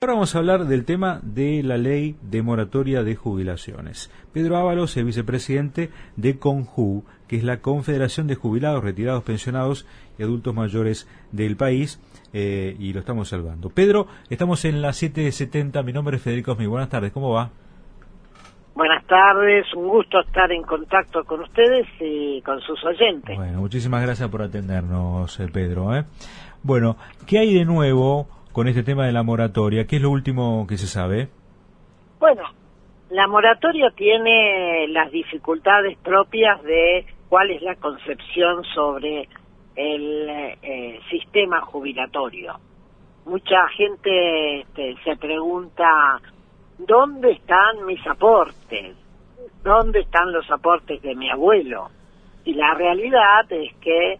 Ahora vamos a hablar del tema de la ley de moratoria de jubilaciones. Pedro Ábalos es vicepresidente de CONJU, que es la Confederación de Jubilados, Retirados, Pensionados y Adultos Mayores del país, eh, y lo estamos salvando. Pedro, estamos en la 770, mi nombre es Federico Osmi, buenas tardes, ¿cómo va? Buenas tardes, un gusto estar en contacto con ustedes y con sus oyentes. Bueno, muchísimas gracias por atendernos, eh, Pedro. ¿eh? Bueno, ¿qué hay de nuevo con este tema de la moratoria? ¿Qué es lo último que se sabe? Bueno, la moratoria tiene las dificultades propias de cuál es la concepción sobre el eh, sistema jubilatorio. Mucha gente este, se pregunta, ¿dónde están mis aportes? ¿Dónde están los aportes de mi abuelo? Y la realidad es que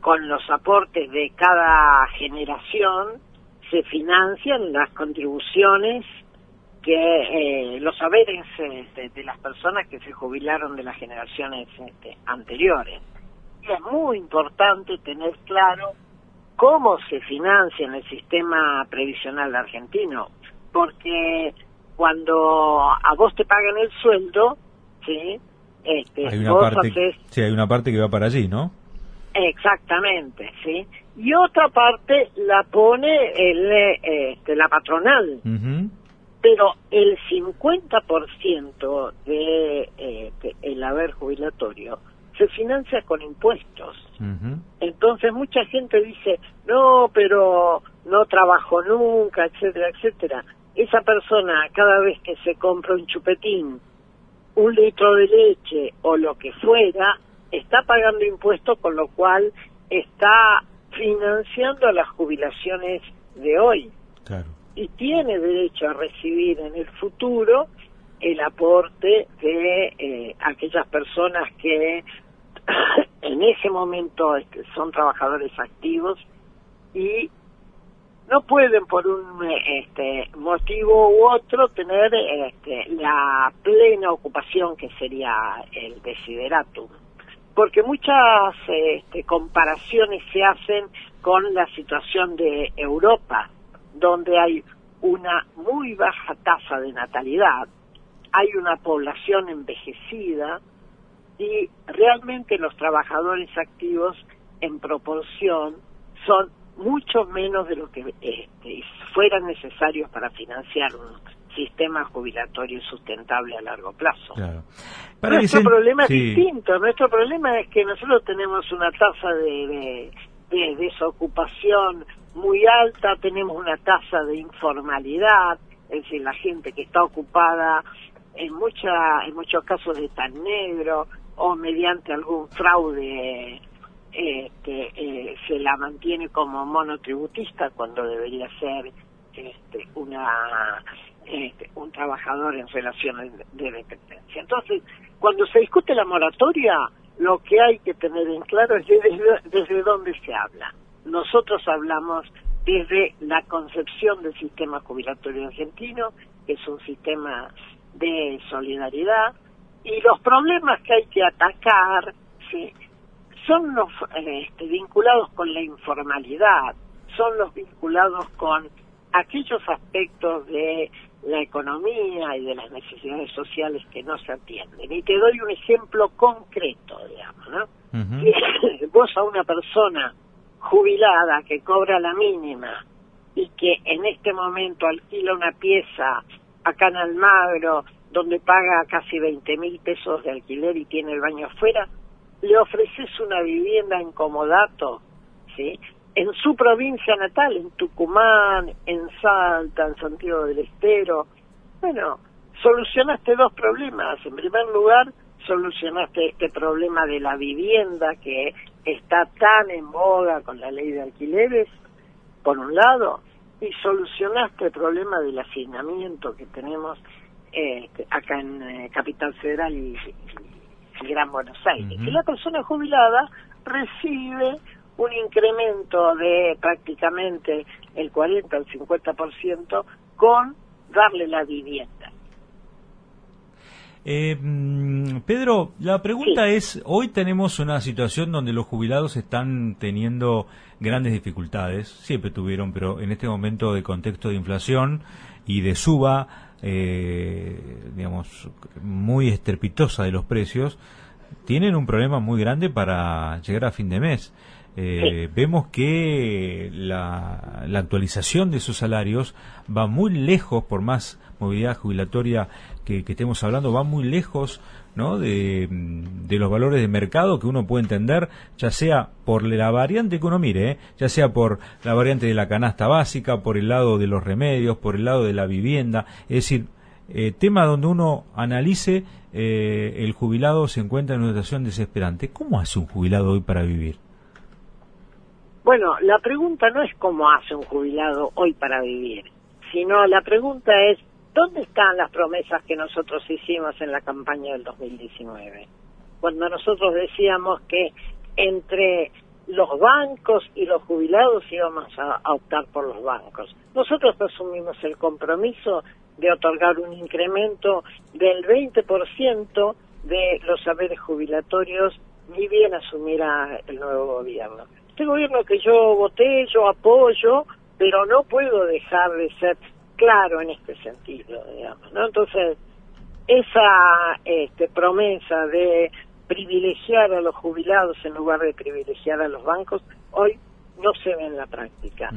con los aportes de cada generación se financian las contribuciones que eh, los saberes este, de las personas que se jubilaron de las generaciones este, anteriores. Y es muy importante tener claro cómo se financia en el sistema previsional argentino, porque cuando a vos te pagan el sueldo, ¿sí? Este, hay una parte, sí, hay una parte que va para allí, ¿no? Exactamente, sí. Y otra parte la pone el, este, la patronal. Pero el 50% de este, el haber jubilatorio se financia con impuestos. Entonces mucha gente dice, no, pero no trabajo nunca, etcétera, etcétera. Esa persona cada vez que se compra un chupetín, un litro de leche o lo que fuera, está pagando impuestos, con lo cual está financiando las jubilaciones de hoy. Y tiene derecho a recibir en el futuro el aporte de eh, aquellas personas que en ese momento este, son trabajadores activos y no pueden por un este, motivo u otro tener este, la plena ocupación que sería el desideratum porque muchas este, comparaciones se hacen con la situación de Europa, donde hay una muy baja tasa de natalidad, hay una población envejecida y realmente los trabajadores activos en proporción son mucho menos de lo que este, fueran necesarios para financiar un sistema jubilatorio sustentable a largo plazo. nuestro problema es distinto. Nuestro problema es que nosotros tenemos una tasa de, de, desocupación muy alta, tenemos una tasa de informalidad, es decir, la gente que está ocupada en mucha, en muchos casos de tan negro o mediante algún fraude este, eh, se la mantiene como monotributista cuando debería ser este, una este, un trabajador en relaciones de dependencia. Entonces, cuando se discute la moratoria, lo que hay que tener en claro es desde, desde dónde se habla. Nosotros hablamos desde la concepción del sistema jubilatorio argentino, que es un sistema de solidaridad, y los problemas que hay que atacar ¿sí? son los este, vinculados con la informalidad, son los vinculados con aquellos aspectos de la economía y de las necesidades sociales que no se atienden. Y te doy un ejemplo concreto, digamos, ¿no? Vos a una persona jubilada que cobra la mínima y que en este momento alquila una pieza acá en Almagro donde paga casi 20 mil pesos de alquiler y tiene el baño afuera, le ofreces una vivienda en comodato, ¿sí? En su provincia natal, en Tucumán, en Salta, en Santiago del Estero. Bueno, solucionaste dos problemas. En primer lugar, solucionaste este problema de la vivienda que está tan en boga con la ley de alquileres, por un lado, y solucionaste el problema del hacinamiento que tenemos eh, acá en eh, Capital Federal y, Gran Buenos Aires. Que la persona jubilada recibe un incremento de prácticamente el 40 al 50% con darle la vivienda. Eh, mm, Pedro, la pregunta es, hoy tenemos una situación donde los jubilados están teniendo grandes dificultades, siempre tuvieron, pero en este momento de contexto de inflación y de suba, eh, digamos, muy estrepitosa de los precios, tienen un problema muy grande para llegar a fin de mes. Eh, vemos que la, actualización de sus salarios va muy lejos, por más movilidad jubilatoria que, estemos hablando, va muy lejos ¿no? De, los valores de mercado que uno puede entender, ya sea por la variante que uno mire, ¿eh? ya sea por la variante de la canasta básica, por el lado de los remedios, por el lado de la vivienda, es decir, eh, tema donde uno analice eh, el jubilado se encuentra en una situación desesperante. ¿Cómo hace un jubilado hoy para vivir? Bueno, la pregunta no es cómo hace un jubilado hoy para vivir, sino la pregunta es ¿dónde están las promesas que nosotros hicimos en la campaña del 2019? Cuando nosotros decíamos que entre los bancos y los jubilados íbamos a, optar por los bancos. Nosotros asumimos el compromiso de otorgar un incremento del 20% de los saberes jubilatorios ni bien asumirá el nuevo gobierno. Este gobierno que yo voté, yo apoyo, pero no puedo dejar de ser claro en este sentido, digamos, ¿no? Entonces, esa este, promesa de privilegiar a los jubilados en lugar de privilegiar a los bancos, hoy no se ve en la práctica.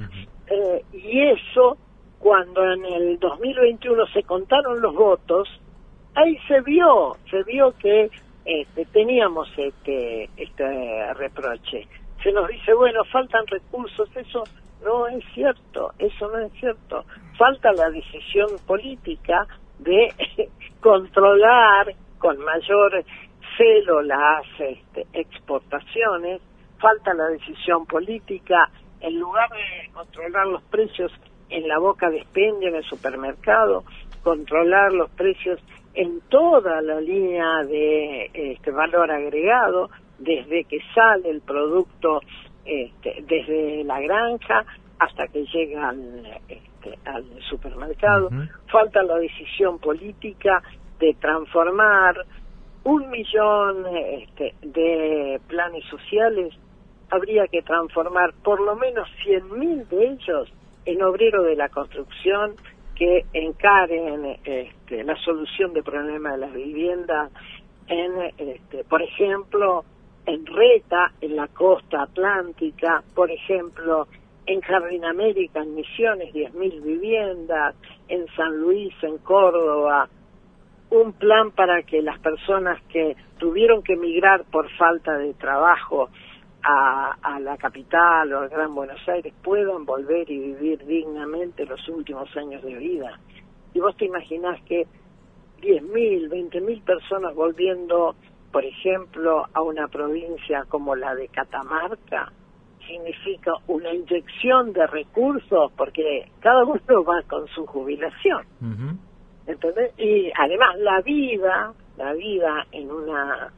Eh, y eso cuando en el 2021 se contaron los votos, ahí se vio, se vio que este, teníamos este, este reproche. Se nos dice, bueno, faltan recursos, eso no es cierto, eso no es cierto. Falta la decisión política de controlar con mayor celo las este, exportaciones, falta la decisión política, en lugar de controlar los precios en la boca de expendio en el supermercado, controlar los precios en toda la línea de este valor agregado, desde que sale el producto este, desde la granja hasta que llega al, este, al supermercado. Falta la decisión política de transformar un millón este, de planes sociales. Habría que transformar por lo menos mil de ellos en obrero de la construcción que encaren este, la solución del problema de las viviendas en, este, por ejemplo, en Reta, en la costa atlántica, por ejemplo, en Jardín América, en Misiones, 10.000 viviendas, en San Luis, en Córdoba, un plan para que las personas que tuvieron que emigrar por falta de trabajo a, la capital o al Gran Buenos Aires puedan volver y vivir dignamente los últimos años de vida. Y vos te imaginás que 10.000, 20.000 personas volviendo, por ejemplo, a una provincia como la de Catamarca, significa una inyección de recursos porque cada uno va con su jubilación. ¿Entendés? Y además la vida, la vida en una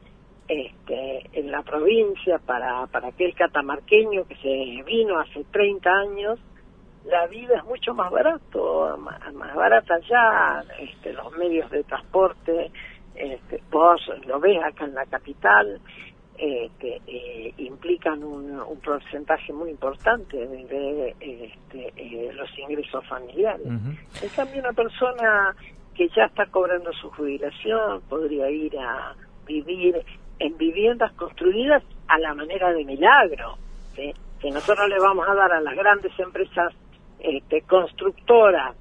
este, en la provincia para, para aquel catamarqueño que se vino hace 30 años, la vida es mucho más barato, más, barata ya, este, los medios de transporte, este, vos lo ves acá en la capital, este, eh, implican un, un, porcentaje muy importante de, este, eh, los ingresos familiares. En cambio, una persona que ya está cobrando su jubilación podría ir a vivir en viviendas construidas a la manera de milagro, que nosotros le vamos a dar a las grandes empresas este, constructoras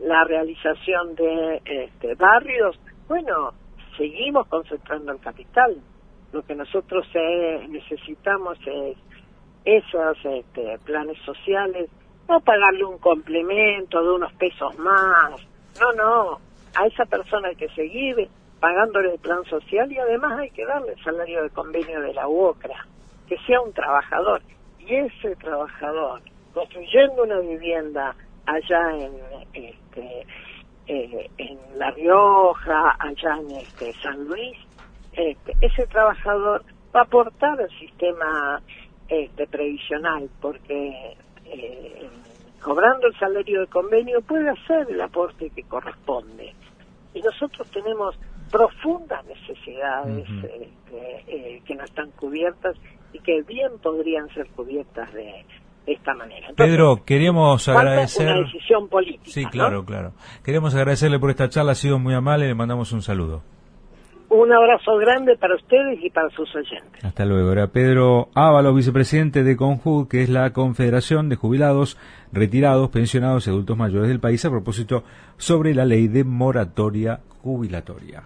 la realización de este, barrios, bueno, seguimos concentrando el capital. Lo que nosotros eh, necesitamos es esos este, planes sociales, no pagarle un complemento de unos pesos más, no, no, a esa persona que se guíe pagándole el plan social y además hay que darle el salario de convenio de la UOCRA, que sea un trabajador. Y ese trabajador, construyendo una vivienda allá en este eh, en La Rioja, allá en este San Luis, este, ese trabajador va a aportar al sistema este, previsional, porque eh, cobrando el salario de convenio puede hacer el aporte que corresponde. Y nosotros tenemos profundas necesidades este, eh, que no están cubiertas y que bien podrían ser cubiertas de, esta manera. Pedro, queríamos agradecer... Una decisión política. Sí, claro, claro. Queremos agradecerle por esta charla, ha sido muy amable, le mandamos un saludo. Un abrazo grande para ustedes y para sus oyentes. Hasta luego. Era Pedro Ávalo, vicepresidente de CONJU, que es la Confederación de Jubilados, Retirados, Pensionados y Adultos Mayores del país, a propósito sobre la ley de moratoria jubilatoria.